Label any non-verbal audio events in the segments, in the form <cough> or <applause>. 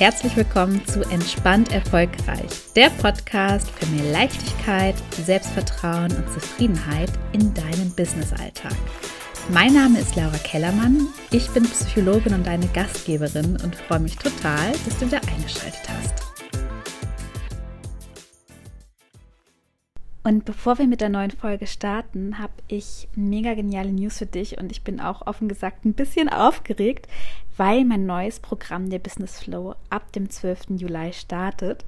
herzlich willkommen zu Entspannt Erfolgreich, der Podcast für mehr Leichtigkeit, Selbstvertrauen und Zufriedenheit in deinem Businessalltag. Mein Name ist Laura Kellermann, ich bin Psychologin und deine Gastgeberin und freue mich total, dass du wieder eingeschaltet hast. Und bevor wir mit der neuen Folge starten, habe ich mega geniale News für dich und ich bin auch offen gesagt ein bisschen aufgeregt, weil mein neues Programm der Business Flow ab dem 12. Juli startet.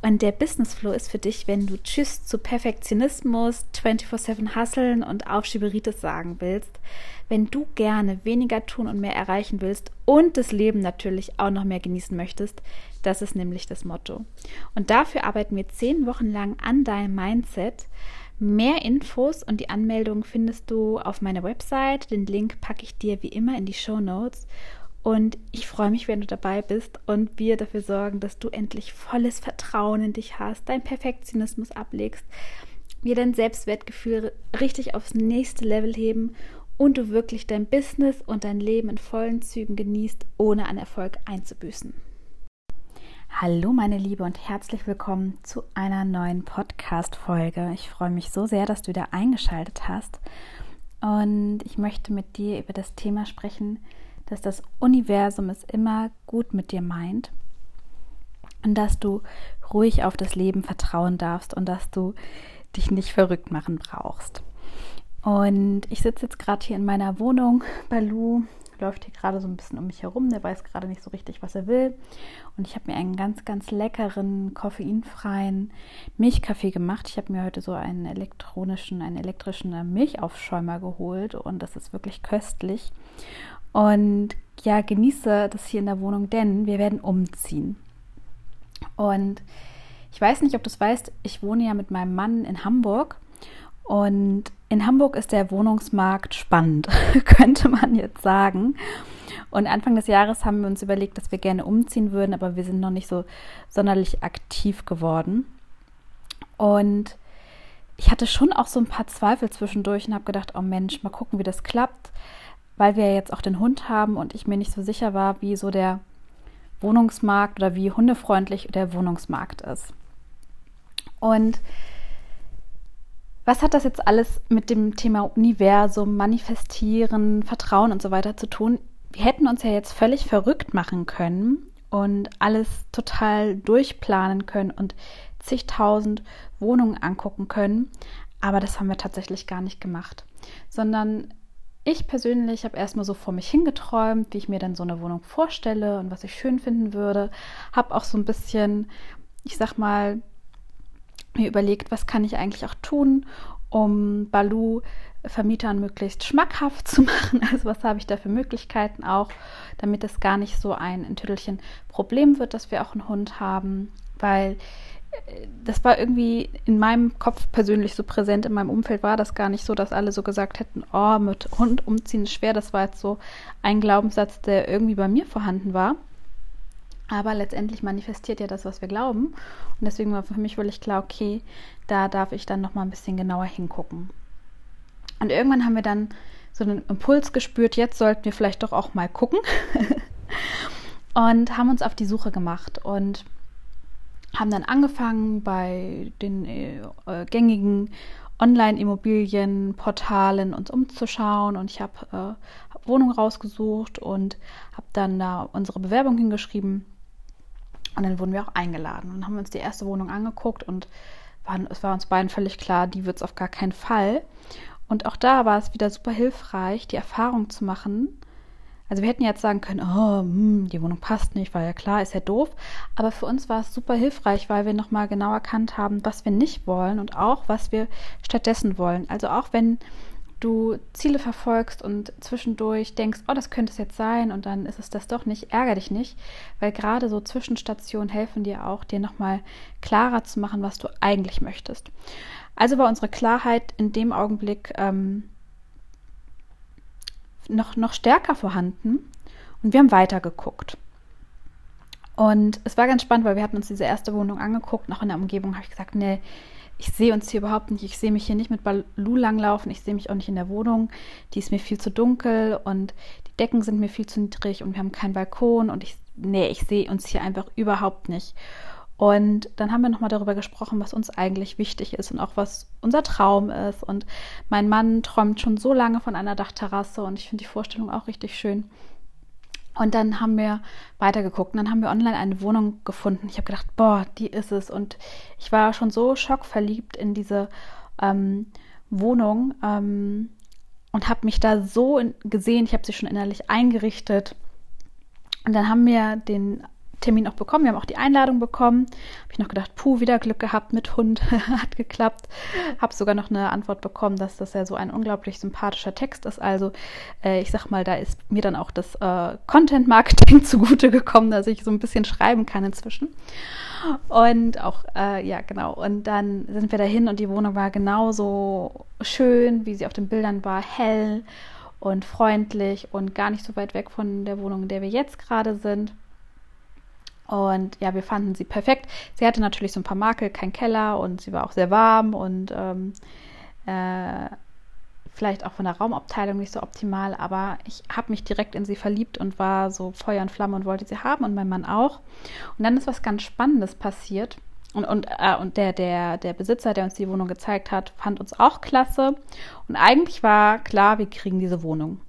Und der Business Flow ist für dich, wenn du Tschüss zu Perfektionismus, 24-7 Hasseln und Aufschieberitis sagen willst, wenn du gerne weniger tun und mehr erreichen willst und das Leben natürlich auch noch mehr genießen möchtest, das ist nämlich das Motto. Und dafür arbeiten wir zehn Wochen lang an deinem Mindset. Mehr Infos und die Anmeldung findest du auf meiner Website. Den Link packe ich dir wie immer in die Show Notes. Und ich freue mich, wenn du dabei bist und wir dafür sorgen, dass du endlich volles Vertrauen in dich hast, dein Perfektionismus ablegst, wir dein Selbstwertgefühl richtig aufs nächste Level heben und du wirklich dein Business und dein Leben in vollen Zügen genießt, ohne an Erfolg einzubüßen. Hallo meine Liebe und herzlich willkommen zu einer neuen Podcast-Folge. Ich freue mich so sehr, dass du da eingeschaltet hast und ich möchte mit dir über das Thema sprechen, dass das Universum es immer gut mit dir meint und dass du ruhig auf das Leben vertrauen darfst und dass du dich nicht verrückt machen brauchst. Und ich sitze jetzt gerade hier in meiner Wohnung. Balu läuft hier gerade so ein bisschen um mich herum. Der weiß gerade nicht so richtig, was er will. Und ich habe mir einen ganz, ganz leckeren, koffeinfreien Milchkaffee gemacht. Ich habe mir heute so einen elektronischen, einen elektrischen Milchaufschäumer geholt und das ist wirklich köstlich. Und ja, genieße das hier in der Wohnung, denn wir werden umziehen. Und ich weiß nicht, ob du es weißt, ich wohne ja mit meinem Mann in Hamburg. Und in Hamburg ist der Wohnungsmarkt spannend, <laughs> könnte man jetzt sagen. Und Anfang des Jahres haben wir uns überlegt, dass wir gerne umziehen würden, aber wir sind noch nicht so sonderlich aktiv geworden. Und ich hatte schon auch so ein paar Zweifel zwischendurch und habe gedacht, oh Mensch, mal gucken, wie das klappt weil wir jetzt auch den Hund haben und ich mir nicht so sicher war, wie so der Wohnungsmarkt oder wie hundefreundlich der Wohnungsmarkt ist. Und was hat das jetzt alles mit dem Thema Universum, Manifestieren, Vertrauen und so weiter zu tun? Wir hätten uns ja jetzt völlig verrückt machen können und alles total durchplanen können und zigtausend Wohnungen angucken können. Aber das haben wir tatsächlich gar nicht gemacht, sondern ich persönlich habe erstmal so vor mich hingeträumt, wie ich mir dann so eine Wohnung vorstelle und was ich schön finden würde. Habe auch so ein bisschen, ich sag mal, mir überlegt, was kann ich eigentlich auch tun, um Balu Vermietern möglichst schmackhaft zu <laughs> machen. Also was habe ich da für Möglichkeiten auch, damit es gar nicht so ein in Tüttelchen Problem wird, dass wir auch einen Hund haben, weil das war irgendwie in meinem Kopf persönlich so präsent. In meinem Umfeld war das gar nicht so, dass alle so gesagt hätten, oh, mit Hund umziehen ist schwer. Das war jetzt so ein Glaubenssatz, der irgendwie bei mir vorhanden war. Aber letztendlich manifestiert ja das, was wir glauben. Und deswegen war für mich völlig klar, okay, da darf ich dann nochmal ein bisschen genauer hingucken. Und irgendwann haben wir dann so einen Impuls gespürt, jetzt sollten wir vielleicht doch auch mal gucken. <laughs> und haben uns auf die Suche gemacht. Und haben dann angefangen bei den äh, äh gängigen Online-Immobilienportalen uns umzuschauen und ich habe äh, hab rausgesucht und habe dann da unsere Bewerbung hingeschrieben und dann wurden wir auch eingeladen und haben uns die erste Wohnung angeguckt und waren, es war uns beiden völlig klar, die wird es auf gar keinen Fall. Und auch da war es wieder super hilfreich, die Erfahrung zu machen, also wir hätten jetzt sagen können, oh, hm, die Wohnung passt nicht, weil ja klar, ist ja doof. Aber für uns war es super hilfreich, weil wir nochmal genau erkannt haben, was wir nicht wollen und auch, was wir stattdessen wollen. Also auch wenn du Ziele verfolgst und zwischendurch denkst, oh, das könnte es jetzt sein und dann ist es das doch nicht, ärgere dich nicht, weil gerade so Zwischenstationen helfen dir auch, dir nochmal klarer zu machen, was du eigentlich möchtest. Also war unsere Klarheit in dem Augenblick ähm, noch, noch stärker vorhanden und wir haben weitergeguckt. Und es war ganz spannend, weil wir hatten uns diese erste Wohnung angeguckt. Noch in der Umgebung habe ich gesagt, nee, ich sehe uns hier überhaupt nicht. Ich sehe mich hier nicht mit Balu langlaufen. Ich sehe mich auch nicht in der Wohnung. Die ist mir viel zu dunkel und die Decken sind mir viel zu niedrig und wir haben keinen Balkon und ich nee, ich sehe uns hier einfach überhaupt nicht. Und dann haben wir nochmal darüber gesprochen, was uns eigentlich wichtig ist und auch was unser Traum ist. Und mein Mann träumt schon so lange von einer Dachterrasse und ich finde die Vorstellung auch richtig schön. Und dann haben wir weitergeguckt und dann haben wir online eine Wohnung gefunden. Ich habe gedacht, boah, die ist es. Und ich war schon so schockverliebt in diese ähm, Wohnung ähm, und habe mich da so in, gesehen. Ich habe sie schon innerlich eingerichtet. Und dann haben wir den Termin auch bekommen. Wir haben auch die Einladung bekommen. Habe ich noch gedacht, puh, wieder Glück gehabt mit Hund. <laughs> Hat geklappt. Habe sogar noch eine Antwort bekommen, dass das ja so ein unglaublich sympathischer Text ist. Also äh, ich sag mal, da ist mir dann auch das äh, Content Marketing <laughs> zugute gekommen, dass ich so ein bisschen schreiben kann inzwischen. Und auch, äh, ja, genau. Und dann sind wir dahin und die Wohnung war genauso schön, wie sie auf den Bildern war, hell und freundlich und gar nicht so weit weg von der Wohnung, in der wir jetzt gerade sind. Und ja, wir fanden sie perfekt. Sie hatte natürlich so ein paar Makel, kein Keller und sie war auch sehr warm und ähm, äh, vielleicht auch von der Raumabteilung nicht so optimal, aber ich habe mich direkt in sie verliebt und war so Feuer und Flamme und wollte sie haben und mein Mann auch. Und dann ist was ganz Spannendes passiert. Und, und, äh, und der, der, der Besitzer, der uns die Wohnung gezeigt hat, fand uns auch klasse. Und eigentlich war klar, wir kriegen diese Wohnung.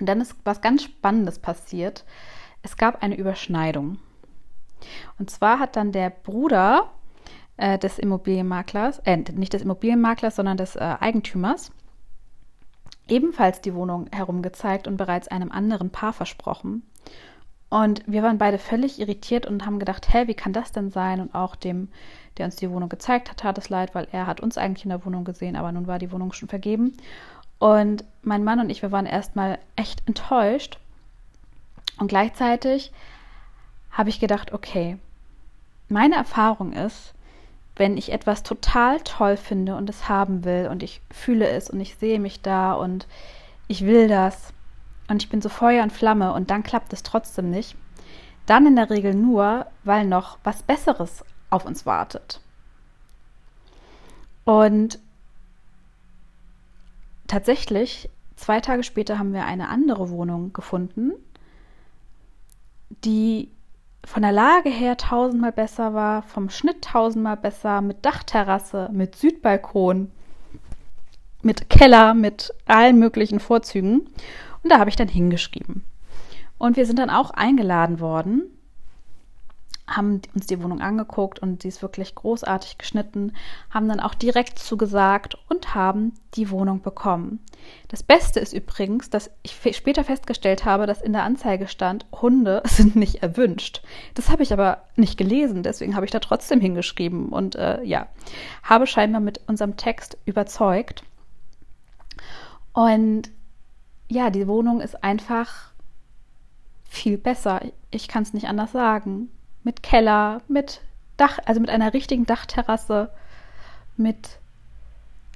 Und dann ist was ganz Spannendes passiert. Es gab eine Überschneidung. Und zwar hat dann der Bruder äh, des Immobilienmaklers, äh, nicht des Immobilienmaklers, sondern des äh, Eigentümers, ebenfalls die Wohnung herumgezeigt und bereits einem anderen Paar versprochen. Und wir waren beide völlig irritiert und haben gedacht, hä, wie kann das denn sein? Und auch dem, der uns die Wohnung gezeigt hat, tat es leid, weil er hat uns eigentlich in der Wohnung gesehen, aber nun war die Wohnung schon vergeben. Und mein Mann und ich, wir waren erstmal echt enttäuscht. Und gleichzeitig habe ich gedacht, okay, meine Erfahrung ist, wenn ich etwas total toll finde und es haben will und ich fühle es und ich sehe mich da und ich will das und ich bin so Feuer und Flamme und dann klappt es trotzdem nicht, dann in der Regel nur, weil noch was Besseres auf uns wartet. Und tatsächlich, zwei Tage später haben wir eine andere Wohnung gefunden, die von der Lage her tausendmal besser war, vom Schnitt tausendmal besser, mit Dachterrasse, mit Südbalkon, mit Keller, mit allen möglichen Vorzügen. Und da habe ich dann hingeschrieben. Und wir sind dann auch eingeladen worden haben uns die Wohnung angeguckt und sie ist wirklich großartig geschnitten, haben dann auch direkt zugesagt und haben die Wohnung bekommen. Das Beste ist übrigens, dass ich später festgestellt habe, dass in der Anzeige stand, Hunde <laughs> sind nicht erwünscht. Das habe ich aber nicht gelesen, deswegen habe ich da trotzdem hingeschrieben und äh, ja, habe scheinbar mit unserem Text überzeugt. Und ja, die Wohnung ist einfach viel besser. Ich kann es nicht anders sagen mit Keller, mit Dach, also mit einer richtigen Dachterrasse, mit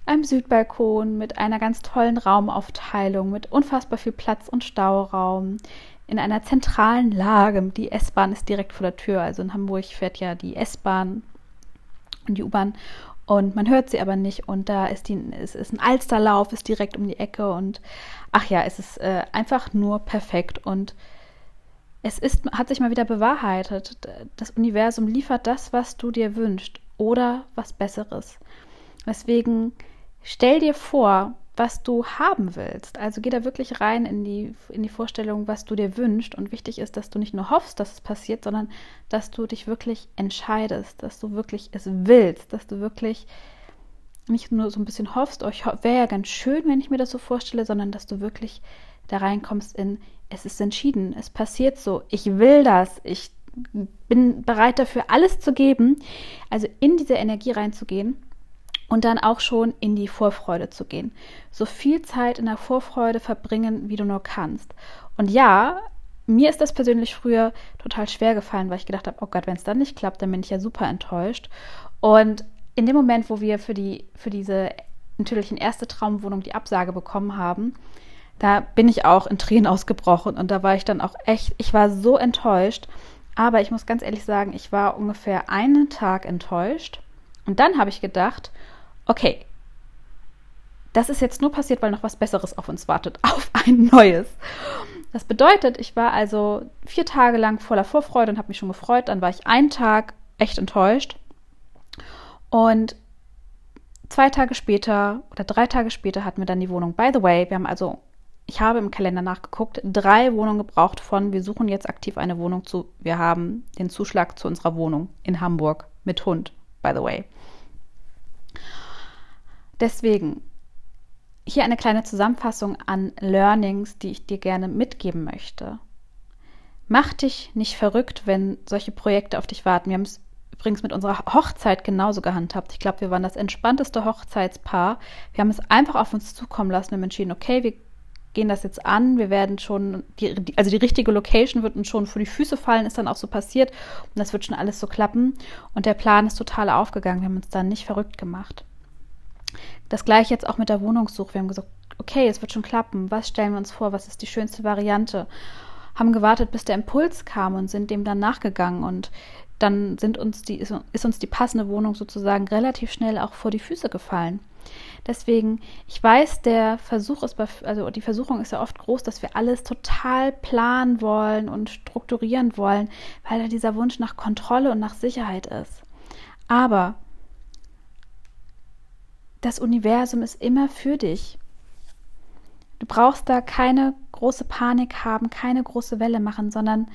einem Südbalkon, mit einer ganz tollen Raumaufteilung, mit unfassbar viel Platz und Stauraum, in einer zentralen Lage. Die S-Bahn ist direkt vor der Tür. Also in Hamburg fährt ja die S-Bahn und die U-Bahn und man hört sie aber nicht. Und da ist die, es ist ein Alsterlauf, ist direkt um die Ecke und ach ja, es ist äh, einfach nur perfekt und es ist, hat sich mal wieder bewahrheitet. Das Universum liefert das, was du dir wünschst oder was Besseres. Deswegen stell dir vor, was du haben willst. Also geh da wirklich rein in die, in die Vorstellung, was du dir wünschst. Und wichtig ist, dass du nicht nur hoffst, dass es passiert, sondern dass du dich wirklich entscheidest, dass du wirklich es willst, dass du wirklich nicht nur so ein bisschen hoffst, oh, wäre ja ganz schön, wenn ich mir das so vorstelle, sondern dass du wirklich da reinkommst in, es ist entschieden, es passiert so, ich will das, ich bin bereit dafür, alles zu geben. Also in diese Energie reinzugehen und dann auch schon in die Vorfreude zu gehen. So viel Zeit in der Vorfreude verbringen, wie du nur kannst. Und ja, mir ist das persönlich früher total schwer gefallen, weil ich gedacht habe, oh Gott, wenn es dann nicht klappt, dann bin ich ja super enttäuscht. Und in dem Moment, wo wir für, die, für diese natürlich erste Traumwohnung die Absage bekommen haben, da bin ich auch in Tränen <laughs> ausgebrochen und da war ich dann auch echt, ich war so enttäuscht. Aber ich muss ganz ehrlich sagen, ich war ungefähr einen Tag enttäuscht. Und dann habe ich gedacht, okay, das ist jetzt nur passiert, weil noch was Besseres auf uns wartet, <laughs> auf ein neues. Das bedeutet, ich war also vier Tage lang voller Vorfreude und habe mich schon gefreut. Dann war ich einen Tag echt enttäuscht. Und zwei Tage später oder drei Tage später hatten wir dann die Wohnung. By the way, wir haben also, ich habe im Kalender nachgeguckt, drei Wohnungen gebraucht von, wir suchen jetzt aktiv eine Wohnung zu, wir haben den Zuschlag zu unserer Wohnung in Hamburg mit Hund, by the way. Deswegen hier eine kleine Zusammenfassung an Learnings, die ich dir gerne mitgeben möchte. Mach dich nicht verrückt, wenn solche Projekte auf dich warten. Wir haben es übrigens mit unserer Hochzeit genauso gehandhabt. Ich glaube, wir waren das entspannteste Hochzeitspaar. Wir haben es einfach auf uns zukommen lassen und entschieden, okay, wir gehen das jetzt an. Wir werden schon, die, also die richtige Location wird uns schon vor die Füße fallen, ist dann auch so passiert. Und das wird schon alles so klappen. Und der Plan ist total aufgegangen. Wir haben uns dann nicht verrückt gemacht. Das gleiche jetzt auch mit der Wohnungssuche. Wir haben gesagt, okay, es wird schon klappen. Was stellen wir uns vor? Was ist die schönste Variante? Haben gewartet, bis der Impuls kam und sind dem dann nachgegangen. Und dann sind uns die, ist uns die passende Wohnung sozusagen relativ schnell auch vor die Füße gefallen. Deswegen, ich weiß, der Versuch ist, bei, also die Versuchung ist ja oft groß, dass wir alles total planen wollen und strukturieren wollen, weil da dieser Wunsch nach Kontrolle und nach Sicherheit ist. Aber das Universum ist immer für dich. Du brauchst da keine große Panik haben, keine große Welle machen, sondern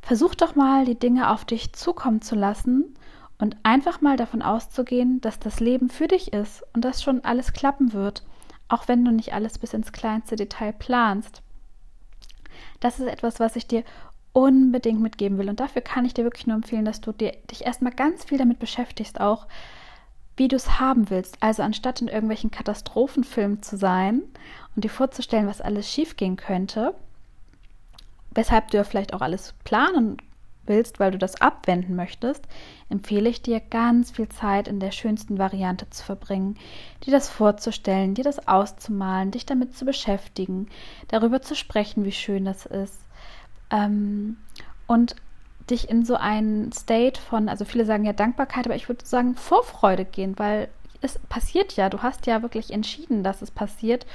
versuch doch mal, die Dinge auf dich zukommen zu lassen und einfach mal davon auszugehen, dass das Leben für dich ist und dass schon alles klappen wird, auch wenn du nicht alles bis ins kleinste Detail planst. Das ist etwas, was ich dir unbedingt mitgeben will. Und dafür kann ich dir wirklich nur empfehlen, dass du dir, dich erstmal ganz viel damit beschäftigst, auch wie du es haben willst. Also anstatt in irgendwelchen Katastrophenfilmen zu sein und dir vorzustellen, was alles schiefgehen könnte, weshalb du ja vielleicht auch alles planen willst, weil du das abwenden möchtest, empfehle ich dir ganz viel Zeit in der schönsten Variante zu verbringen, dir das vorzustellen, dir das auszumalen, dich damit zu beschäftigen, darüber zu sprechen, wie schön das ist. Ähm, und dich in so einen State von, also viele sagen ja Dankbarkeit, aber ich würde sagen Vorfreude gehen, weil es passiert ja, du hast ja wirklich entschieden, dass es passiert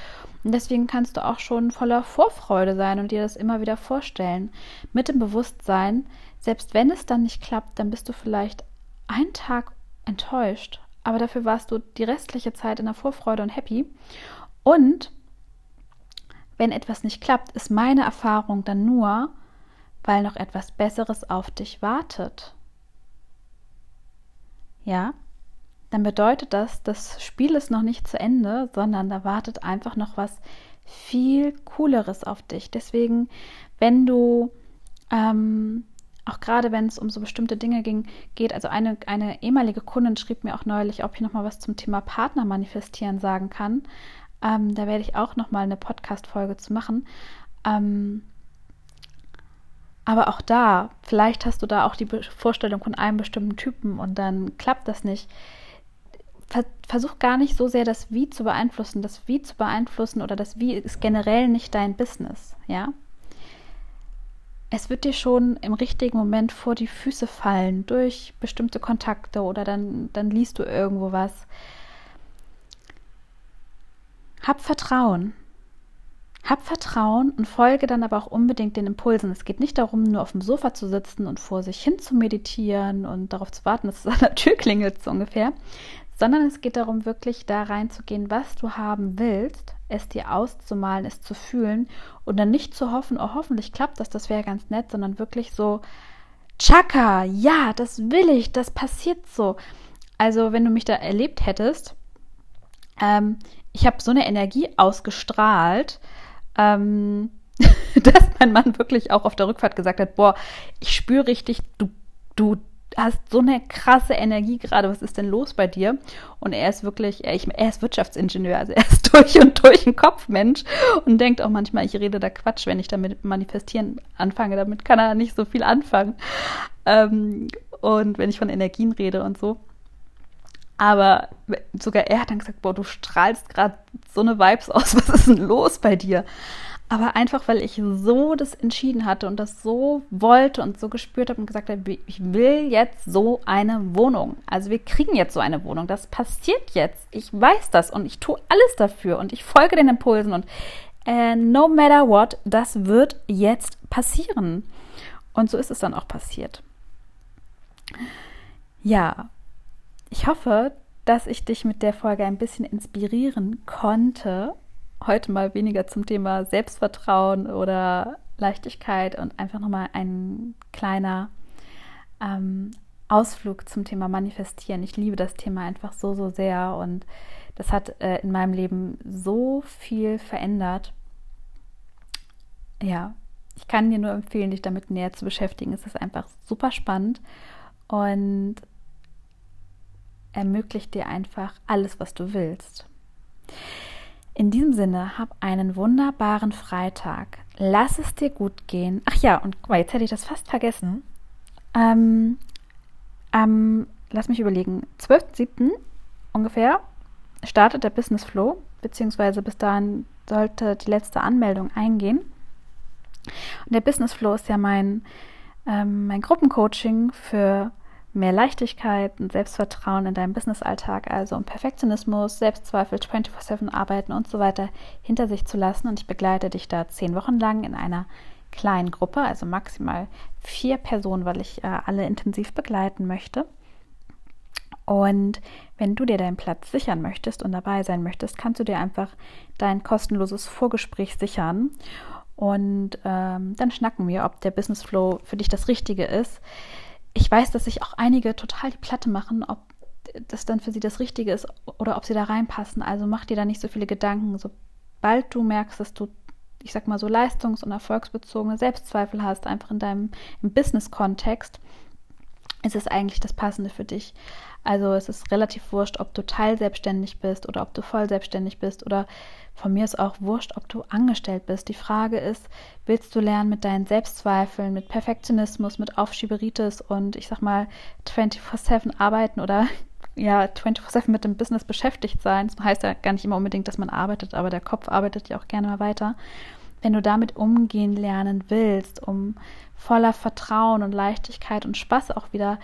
und deswegen kannst du auch schon voller Vorfreude sein und dir das immer wieder vorstellen. Mit dem Bewusstsein, selbst wenn es dann nicht klappt, dann bist du vielleicht einen Tag enttäuscht, aber dafür warst du die restliche Zeit in der Vorfreude und happy. Und wenn etwas nicht klappt, ist meine Erfahrung dann nur, weil noch etwas Besseres auf dich wartet. Ja, dann bedeutet das, das Spiel ist noch nicht zu Ende, sondern da wartet einfach noch was viel Cooleres auf dich. Deswegen, wenn du, ähm, auch gerade wenn es um so bestimmte Dinge ging, geht, also eine, eine ehemalige Kundin schrieb mir auch neulich, ob ich noch mal was zum Thema Partner manifestieren sagen kann. Ähm, da werde ich auch noch mal eine Podcast-Folge zu machen. Ähm, aber auch da, vielleicht hast du da auch die Vorstellung von einem bestimmten Typen und dann klappt das nicht. Versuch gar nicht so sehr das Wie zu beeinflussen. Das Wie zu beeinflussen oder das Wie ist generell nicht dein Business, ja. Es wird dir schon im richtigen Moment vor die Füße fallen durch bestimmte Kontakte oder dann, dann liest du irgendwo was. Hab Vertrauen. Hab Vertrauen und folge dann aber auch unbedingt den Impulsen. Es geht nicht darum, nur auf dem Sofa zu sitzen und vor sich hin zu meditieren und darauf zu warten, dass es an der Tür klingelt, so ungefähr, sondern es geht darum, wirklich da reinzugehen, was du haben willst, es dir auszumalen, es zu fühlen und dann nicht zu hoffen, oh, hoffentlich klappt das, das wäre ganz nett, sondern wirklich so, Chaka, ja, das will ich, das passiert so. Also, wenn du mich da erlebt hättest, ähm, ich habe so eine Energie ausgestrahlt, ähm, <laughs> dass mein Mann wirklich auch auf der Rückfahrt gesagt hat, boah, ich spüre richtig, du, du hast so eine krasse Energie gerade, was ist denn los bei dir? Und er ist wirklich, er, er ist Wirtschaftsingenieur, also er ist <laughs> durch und durch ein Kopfmensch und denkt auch manchmal, ich rede da Quatsch, wenn ich damit manifestieren anfange, damit kann er nicht so viel anfangen. Ähm, und wenn ich von Energien rede und so. Aber sogar er hat dann gesagt, boah, du strahlst gerade so eine Vibes aus, <laughs> was ist denn los bei dir? Aber einfach, weil ich so das entschieden hatte und das so wollte und so gespürt habe und gesagt habe, ich will jetzt so eine Wohnung. Also wir kriegen jetzt so eine Wohnung. Das passiert jetzt. Ich weiß das und ich tue alles dafür und ich folge den Impulsen und äh, no matter what, das wird jetzt passieren. Und so ist es dann auch passiert. Ja, ich hoffe, dass ich dich mit der Folge ein bisschen inspirieren konnte. Heute mal weniger zum Thema Selbstvertrauen oder Leichtigkeit und einfach nochmal ein kleiner ähm, Ausflug zum Thema Manifestieren. Ich liebe das Thema einfach so, so sehr und das hat äh, in meinem Leben so viel verändert. Ja, ich kann dir nur empfehlen, dich damit näher zu beschäftigen. Es ist einfach super spannend und ermöglicht dir einfach alles, was du willst. In diesem Sinne, hab einen wunderbaren Freitag. Lass es dir gut gehen. Ach ja, und guck mal, jetzt hätte ich das fast vergessen. Ähm, ähm, lass mich überlegen. 12.07. ungefähr startet der Business Flow, beziehungsweise bis dahin sollte die letzte Anmeldung eingehen. Und der Business Flow ist ja mein, ähm, mein Gruppencoaching für mehr Leichtigkeit und Selbstvertrauen in deinem Businessalltag, also um Perfektionismus, Selbstzweifel, 24-7 arbeiten und so weiter hinter sich zu lassen. Und ich begleite dich da zehn Wochen lang in einer kleinen Gruppe, also maximal vier Personen, weil ich äh, alle intensiv begleiten möchte. Und wenn du dir deinen Platz sichern möchtest und dabei sein möchtest, kannst du dir einfach dein kostenloses Vorgespräch sichern. Und ähm, dann schnacken wir, ob der Business Flow für dich das Richtige ist ich weiß, dass sich auch einige total die Platte machen, ob das dann für sie das Richtige ist oder ob sie da reinpassen. Also mach dir da nicht so viele Gedanken. Sobald du merkst, dass du, ich sag mal so leistungs- und erfolgsbezogene Selbstzweifel hast, einfach in deinem Business-Kontext, ist es eigentlich das Passende für dich. Also es ist relativ wurscht, ob du teilselbstständig bist oder ob du voll selbstständig bist oder von mir ist auch wurscht, ob du angestellt bist. Die Frage ist, willst du lernen mit deinen Selbstzweifeln, mit Perfektionismus, mit Aufschieberitis und ich sag mal 24/7 arbeiten oder <laughs> ja 24/7 mit dem Business beschäftigt sein. Das heißt ja gar nicht immer unbedingt, dass man arbeitet, aber der Kopf arbeitet ja auch gerne mal weiter. Wenn du damit umgehen lernen willst, um voller Vertrauen und Leichtigkeit und Spaß auch wieder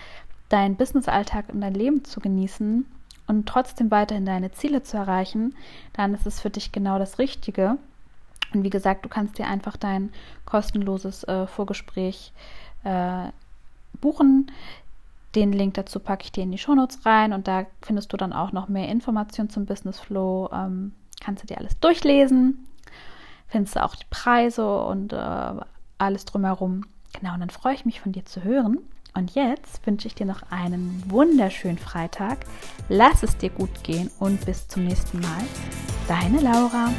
deinen Businessalltag und dein Leben zu genießen und trotzdem weiterhin deine Ziele zu erreichen, dann ist es für dich genau das Richtige. Und wie gesagt, du kannst dir einfach dein kostenloses äh, Vorgespräch äh, buchen. Den Link dazu packe ich dir in die Shownotes rein und da findest du dann auch noch mehr Informationen zum Business Flow. Ähm, kannst du dir alles durchlesen, findest du auch die Preise und äh, alles drumherum. Genau, und dann freue ich mich von dir zu hören. Und jetzt wünsche ich dir noch einen wunderschönen Freitag. Lass es dir gut gehen und bis zum nächsten Mal. Deine Laura.